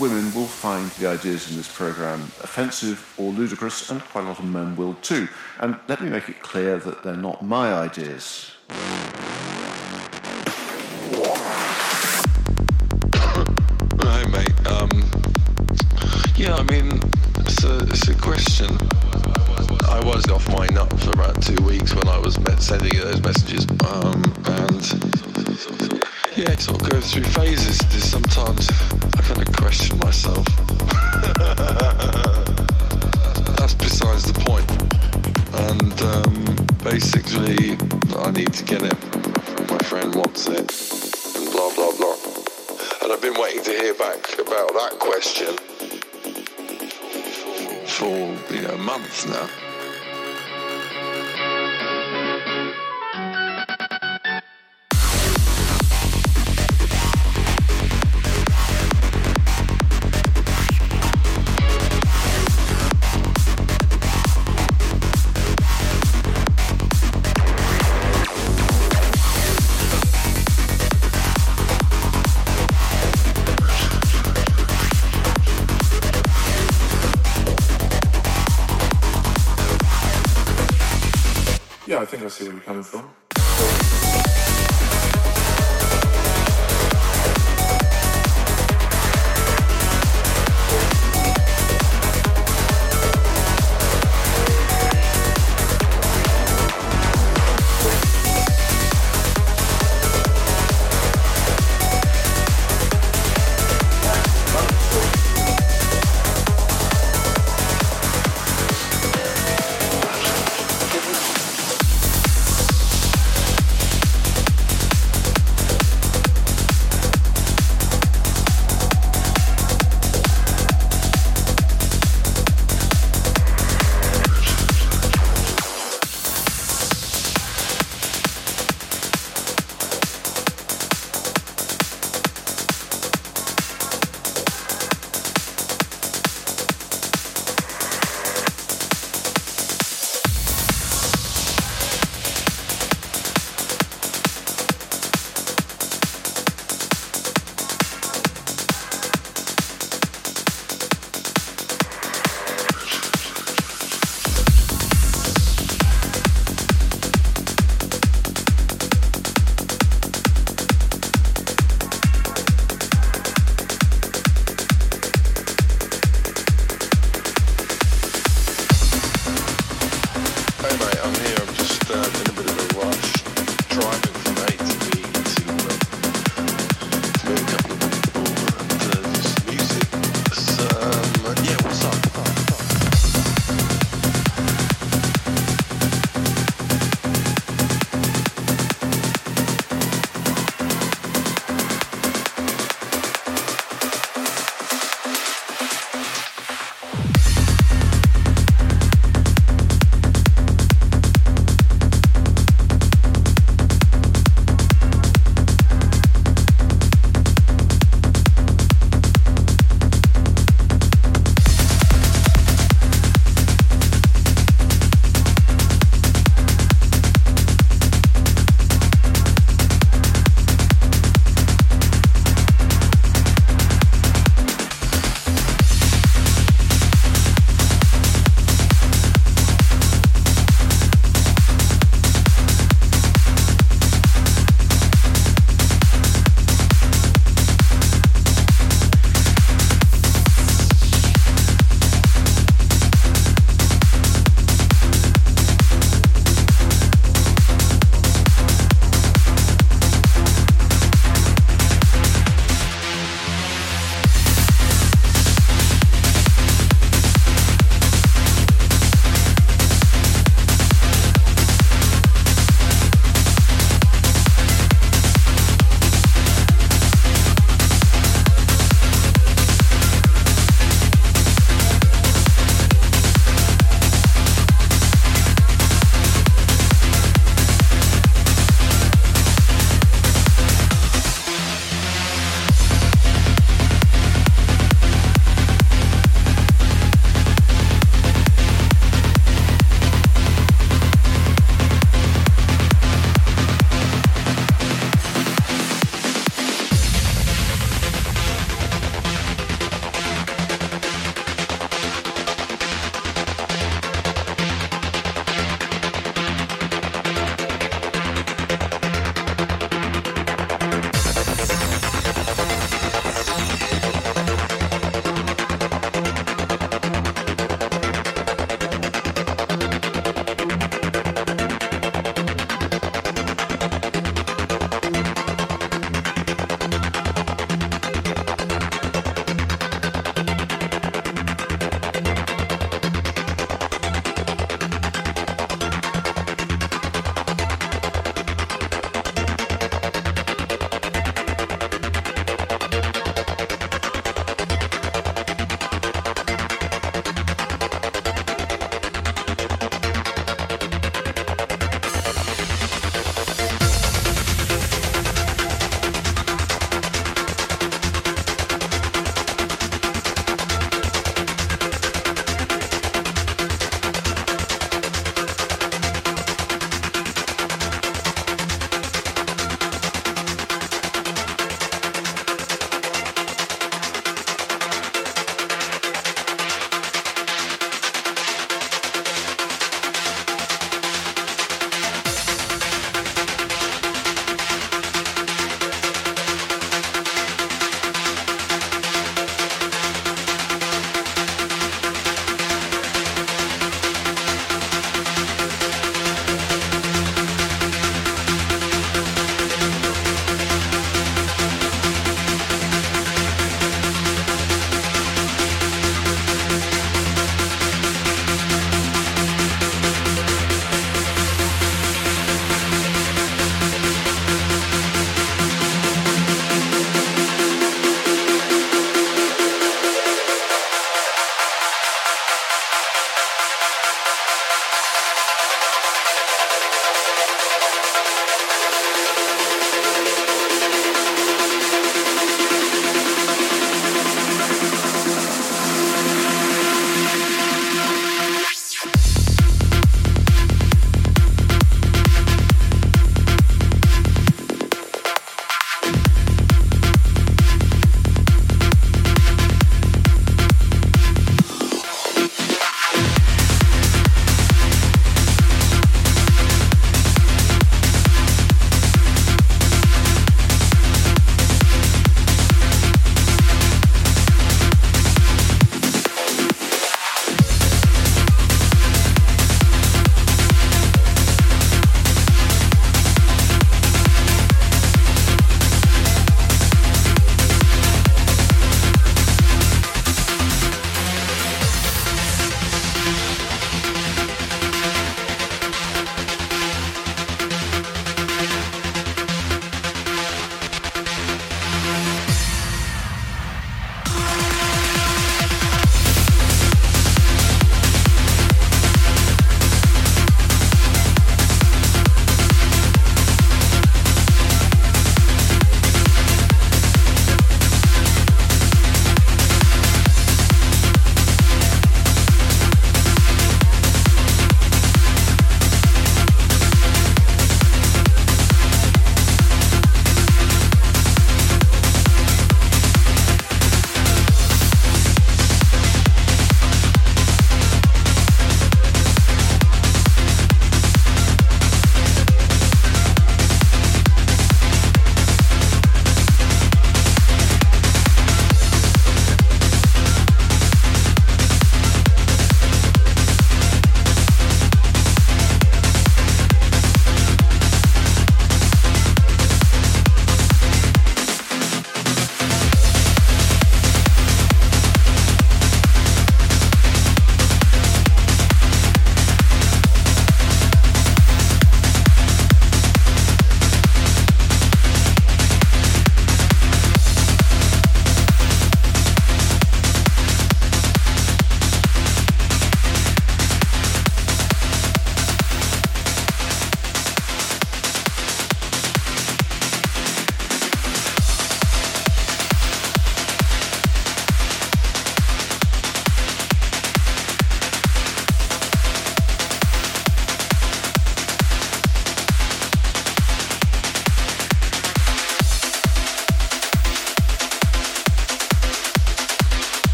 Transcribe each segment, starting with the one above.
women will find the ideas in this program offensive or ludicrous, and quite a lot of men will too. And let me make it clear that they're not my ideas. Hi, mate. Um, yeah, I mean, it's a, it's a question. I was off my nut for about two weeks when I was sending you those messages. Um, and yeah, it sort of goes through phases. Back about that question for, know, months now. See where you're coming from.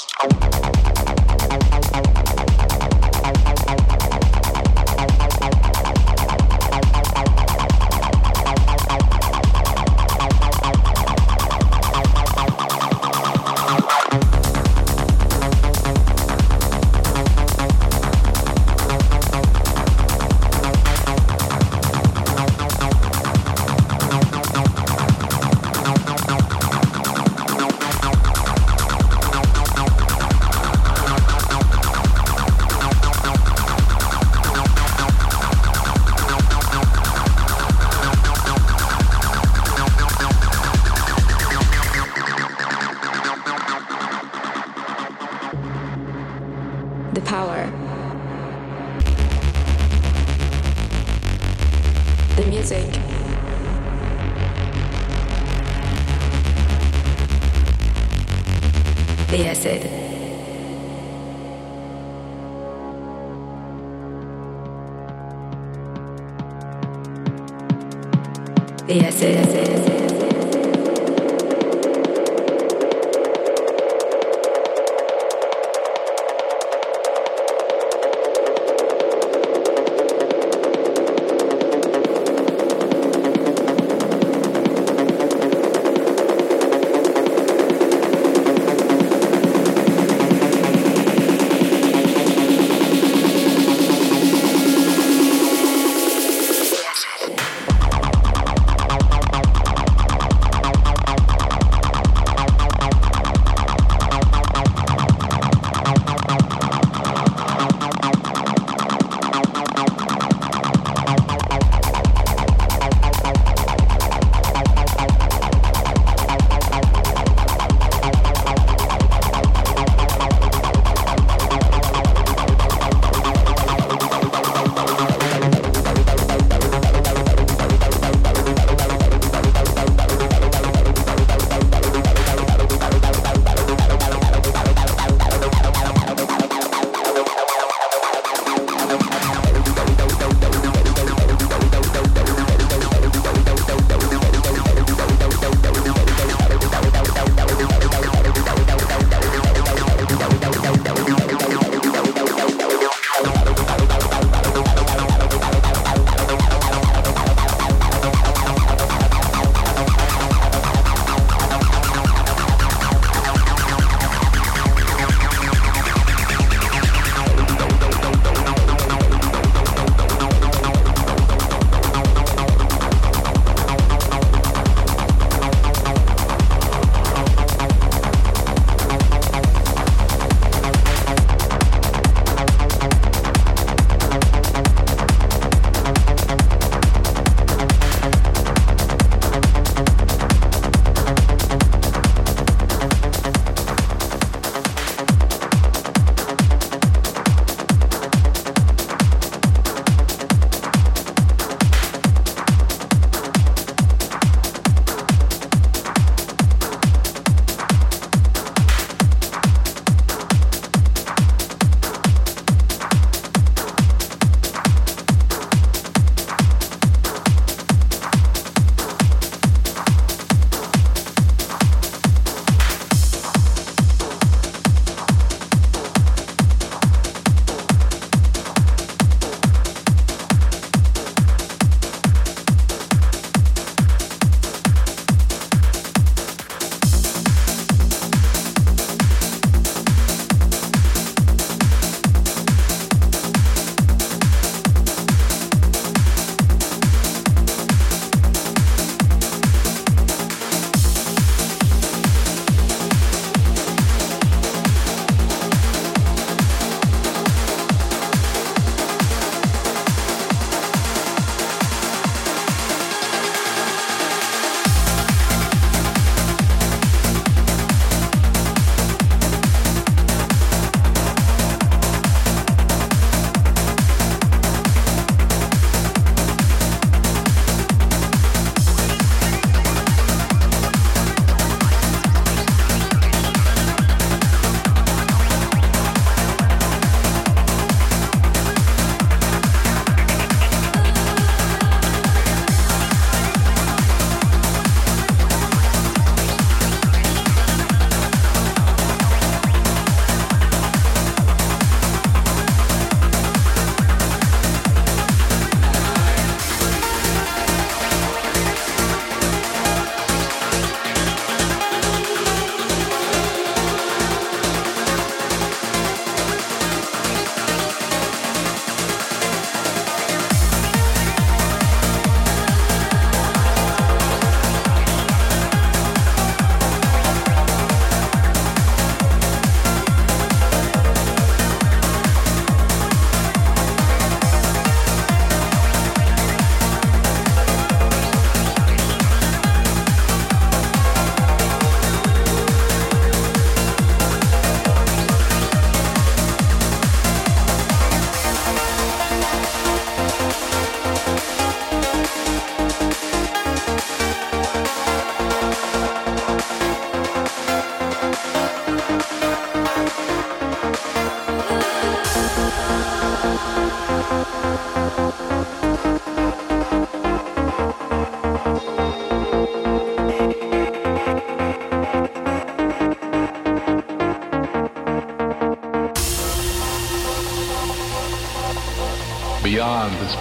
Oh.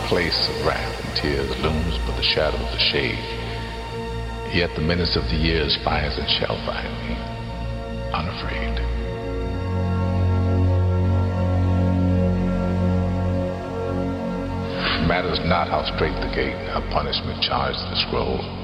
Place of wrath and tears looms but the shadow of the shade. Yet the menace of the years finds and shall find me, unafraid. Matters not how strait the gate, how punishment charged the scroll.